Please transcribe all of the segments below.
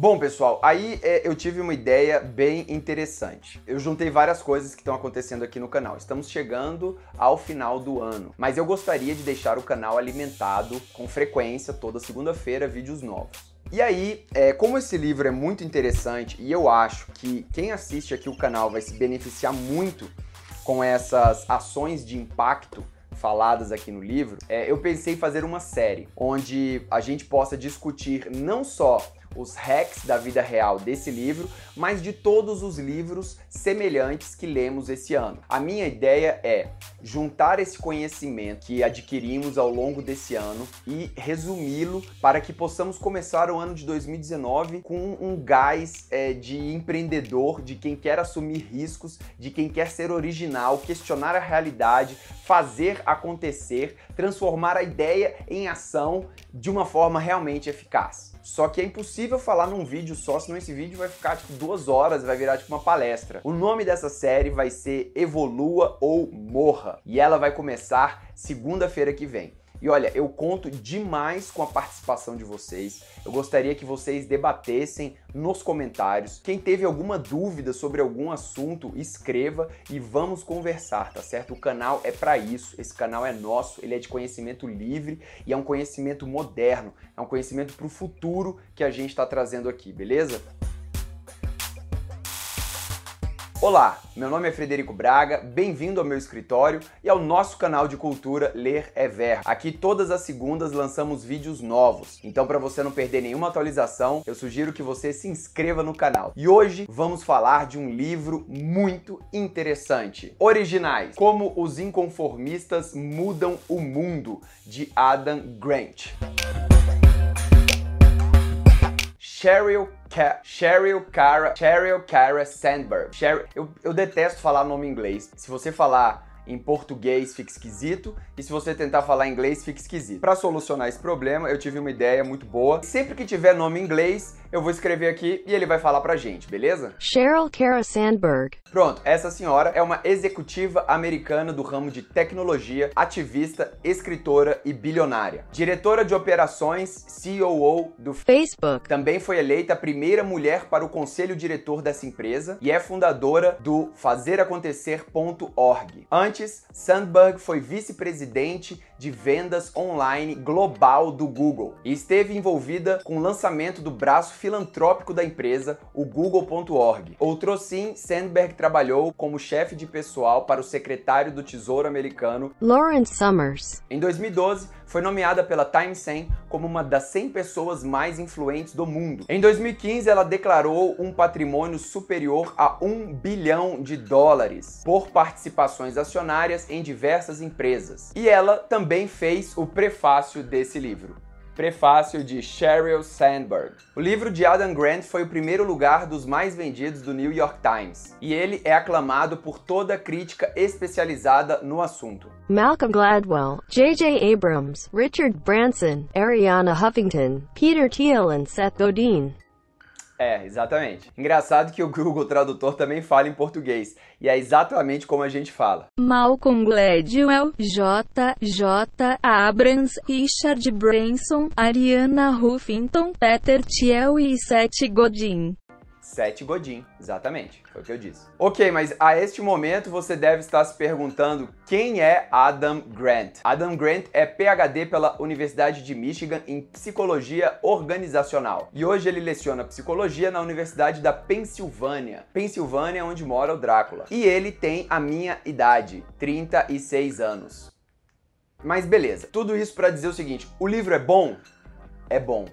Bom, pessoal, aí é, eu tive uma ideia bem interessante. Eu juntei várias coisas que estão acontecendo aqui no canal. Estamos chegando ao final do ano, mas eu gostaria de deixar o canal alimentado com frequência, toda segunda-feira, vídeos novos. E aí, é, como esse livro é muito interessante e eu acho que quem assiste aqui o canal vai se beneficiar muito com essas ações de impacto faladas aqui no livro, é, eu pensei em fazer uma série onde a gente possa discutir não só os hacks da vida real desse livro, mas de todos os livros semelhantes que lemos esse ano. A minha ideia é juntar esse conhecimento que adquirimos ao longo desse ano e resumi-lo para que possamos começar o ano de 2019 com um gás é, de empreendedor, de quem quer assumir riscos, de quem quer ser original, questionar a realidade, fazer acontecer, transformar a ideia em ação de uma forma realmente eficaz. Só que é impossível falar num vídeo só, senão esse vídeo vai ficar tipo duas horas, vai virar tipo uma palestra. O nome dessa série vai ser Evolua ou Morra e ela vai começar segunda-feira que vem. E olha, eu conto demais com a participação de vocês. Eu gostaria que vocês debatessem nos comentários. Quem teve alguma dúvida sobre algum assunto, escreva e vamos conversar, tá certo? O canal é para isso. Esse canal é nosso, ele é de conhecimento livre e é um conhecimento moderno, é um conhecimento para o futuro que a gente está trazendo aqui, beleza? Olá, meu nome é Frederico Braga, bem-vindo ao meu escritório e ao nosso canal de cultura Ler é Ver. Aqui todas as segundas lançamos vídeos novos, então para você não perder nenhuma atualização, eu sugiro que você se inscreva no canal. E hoje vamos falar de um livro muito interessante. Originais: Como os inconformistas mudam o mundo, de Adam Grant. Cheryl Cheryl Cara Cheryl Cara Sandberg. Cheryl, eu, eu detesto falar nome em inglês. Se você falar em português fica esquisito e se você tentar falar inglês fica esquisito. Para solucionar esse problema, eu tive uma ideia muito boa. Sempre que tiver nome em inglês, eu vou escrever aqui e ele vai falar pra gente, beleza? Cheryl Cara Sandberg. Pronto, essa senhora é uma executiva americana do ramo de tecnologia, ativista, escritora e bilionária. Diretora de operações, COO do Facebook. Também foi eleita a primeira mulher para o conselho diretor dessa empresa e é fundadora do fazeracontecer.org. Antes, Sandberg foi vice-presidente de vendas online global do Google e esteve envolvida com o lançamento do braço filantrópico da empresa, o Google.org. Outrossim, Sandberg trabalhou como chefe de pessoal para o secretário do Tesouro americano Lawrence Summers. Em 2012, foi nomeada pela Time 100 como uma das 100 pessoas mais influentes do mundo. Em 2015, ela declarou um patrimônio superior a 1 bilhão de dólares por participações acionárias em diversas empresas. E ela também fez o prefácio desse livro prefácio de Sheryl Sandberg. O livro de Adam Grant foi o primeiro lugar dos mais vendidos do New York Times, e ele é aclamado por toda a crítica especializada no assunto. Malcolm Gladwell, J.J. Abrams, Richard Branson, Ariana Huffington, Peter Thiel e Seth Godin. É, exatamente. Engraçado que o Google Tradutor também fala em português, e é exatamente como a gente fala. Malcolm Gladwell, J. J. Abrams, Richard Branson, Ariana Huffington, Peter Thiel e Seth Godin. Sete Godin, exatamente, foi o que eu disse. Ok, mas a este momento você deve estar se perguntando quem é Adam Grant. Adam Grant é PhD pela Universidade de Michigan em Psicologia Organizacional e hoje ele leciona Psicologia na Universidade da Pensilvânia. Pensilvânia é onde mora o Drácula. E ele tem a minha idade, 36 anos. Mas beleza, tudo isso para dizer o seguinte, o livro é bom? É bom.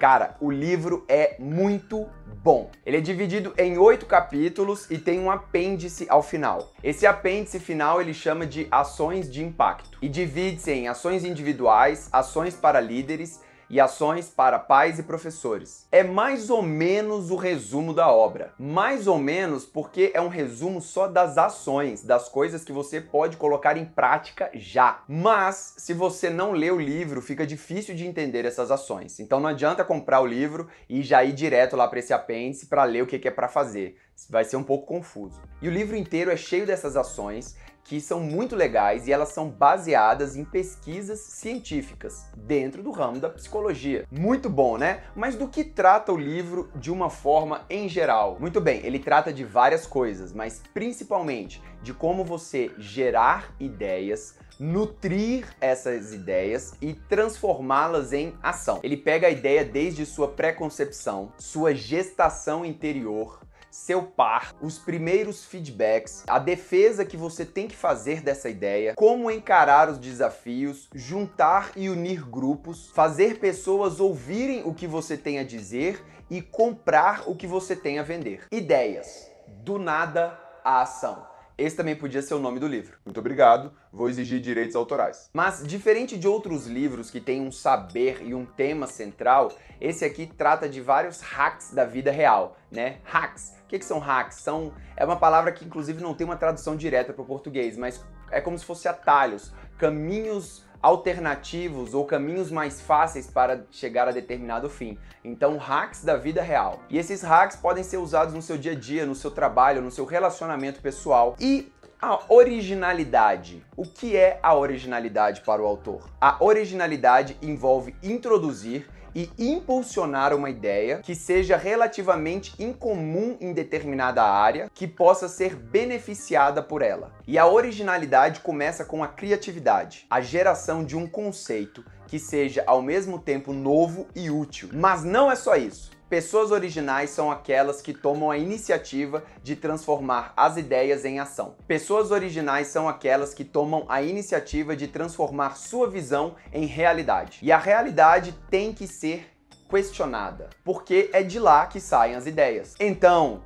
Cara, o livro é muito bom. Ele é dividido em oito capítulos e tem um apêndice ao final. Esse apêndice final ele chama de ações de impacto e divide-se em ações individuais, ações para líderes e ações para pais e professores. É mais ou menos o resumo da obra. Mais ou menos porque é um resumo só das ações, das coisas que você pode colocar em prática já. Mas se você não lê o livro, fica difícil de entender essas ações. Então não adianta comprar o livro e já ir direto lá para esse apêndice para ler o que é para fazer. Vai ser um pouco confuso. E o livro inteiro é cheio dessas ações que são muito legais e elas são baseadas em pesquisas científicas dentro do ramo da psicologia. Muito bom, né? Mas do que trata o livro de uma forma em geral? Muito bem, ele trata de várias coisas, mas principalmente de como você gerar ideias nutrir essas ideias e transformá-las em ação. Ele pega a ideia desde sua pré-concepção, sua gestação interior, seu par, os primeiros feedbacks, a defesa que você tem que fazer dessa ideia, como encarar os desafios, juntar e unir grupos, fazer pessoas ouvirem o que você tem a dizer e comprar o que você tem a vender. Ideias. Do nada à ação. Esse também podia ser o nome do livro. Muito obrigado, vou exigir direitos autorais. Mas, diferente de outros livros que têm um saber e um tema central, esse aqui trata de vários hacks da vida real, né? Hacks. O que, que são hacks? São, é uma palavra que, inclusive, não tem uma tradução direta para o português, mas é como se fosse atalhos, caminhos alternativos ou caminhos mais fáceis para chegar a determinado fim. Então, hacks da vida real. E esses hacks podem ser usados no seu dia a dia, no seu trabalho, no seu relacionamento pessoal. E a originalidade. O que é a originalidade para o autor? A originalidade envolve introduzir e impulsionar uma ideia que seja relativamente incomum em determinada área, que possa ser beneficiada por ela. E a originalidade começa com a criatividade, a geração de um conceito que seja ao mesmo tempo novo e útil. Mas não é só isso. Pessoas originais são aquelas que tomam a iniciativa de transformar as ideias em ação. Pessoas originais são aquelas que tomam a iniciativa de transformar sua visão em realidade. E a realidade tem que ser questionada, porque é de lá que saem as ideias. Então,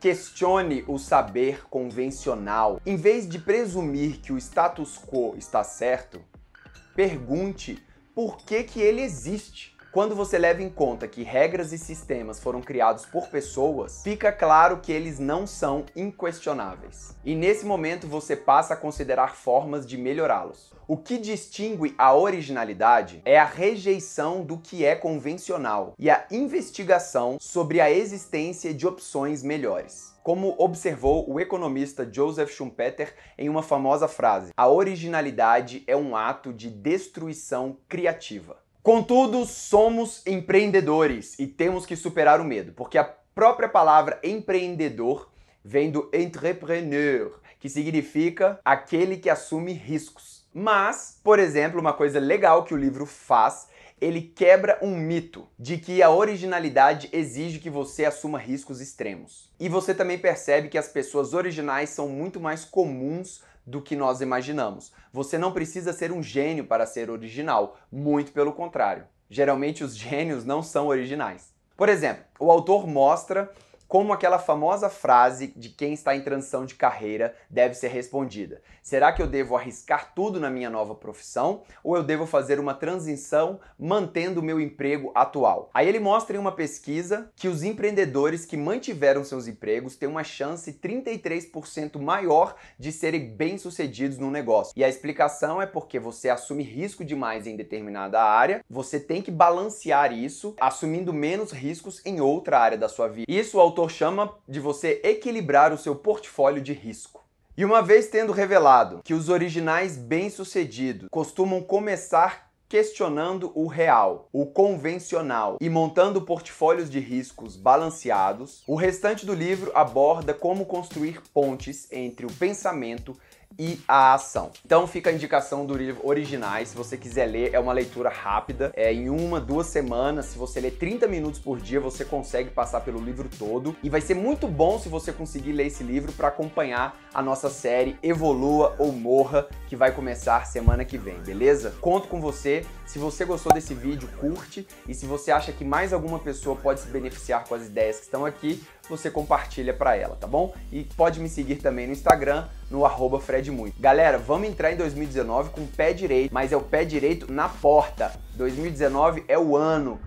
Questione o saber convencional. Em vez de presumir que o status quo está certo, pergunte por que, que ele existe. Quando você leva em conta que regras e sistemas foram criados por pessoas, fica claro que eles não são inquestionáveis. E nesse momento você passa a considerar formas de melhorá-los. O que distingue a originalidade é a rejeição do que é convencional e a investigação sobre a existência de opções melhores. Como observou o economista Joseph Schumpeter em uma famosa frase: a originalidade é um ato de destruição criativa. Contudo, somos empreendedores e temos que superar o medo, porque a própria palavra empreendedor vem do entrepreneur, que significa aquele que assume riscos. Mas, por exemplo, uma coisa legal que o livro faz, ele quebra um mito de que a originalidade exige que você assuma riscos extremos. E você também percebe que as pessoas originais são muito mais comuns do que nós imaginamos. Você não precisa ser um gênio para ser original, muito pelo contrário. Geralmente os gênios não são originais. Por exemplo, o autor mostra como aquela famosa frase de quem está em transição de carreira deve ser respondida. Será que eu devo arriscar tudo na minha nova profissão ou eu devo fazer uma transição mantendo o meu emprego atual? Aí ele mostra em uma pesquisa que os empreendedores que mantiveram seus empregos têm uma chance 33% maior de serem bem-sucedidos no negócio. E a explicação é porque você assume risco demais em determinada área, você tem que balancear isso, assumindo menos riscos em outra área da sua vida. Isso autor chama de você equilibrar o seu portfólio de risco. E uma vez tendo revelado que os originais bem-sucedidos costumam começar questionando o real, o convencional e montando portfólios de riscos balanceados, o restante do livro aborda como construir pontes entre o pensamento e a ação. Então fica a indicação do livro originais, se você quiser ler, é uma leitura rápida, é em uma, duas semanas, se você ler 30 minutos por dia, você consegue passar pelo livro todo e vai ser muito bom se você conseguir ler esse livro para acompanhar a nossa série Evolua ou Morra, que vai começar semana que vem, beleza? Conto com você. Se você gostou desse vídeo, curte e se você acha que mais alguma pessoa pode se beneficiar com as ideias que estão aqui, você compartilha para ela, tá bom? E pode me seguir também no Instagram, no arroba FredMuito. Galera, vamos entrar em 2019 com o pé direito, mas é o pé direito na porta. 2019 é o ano.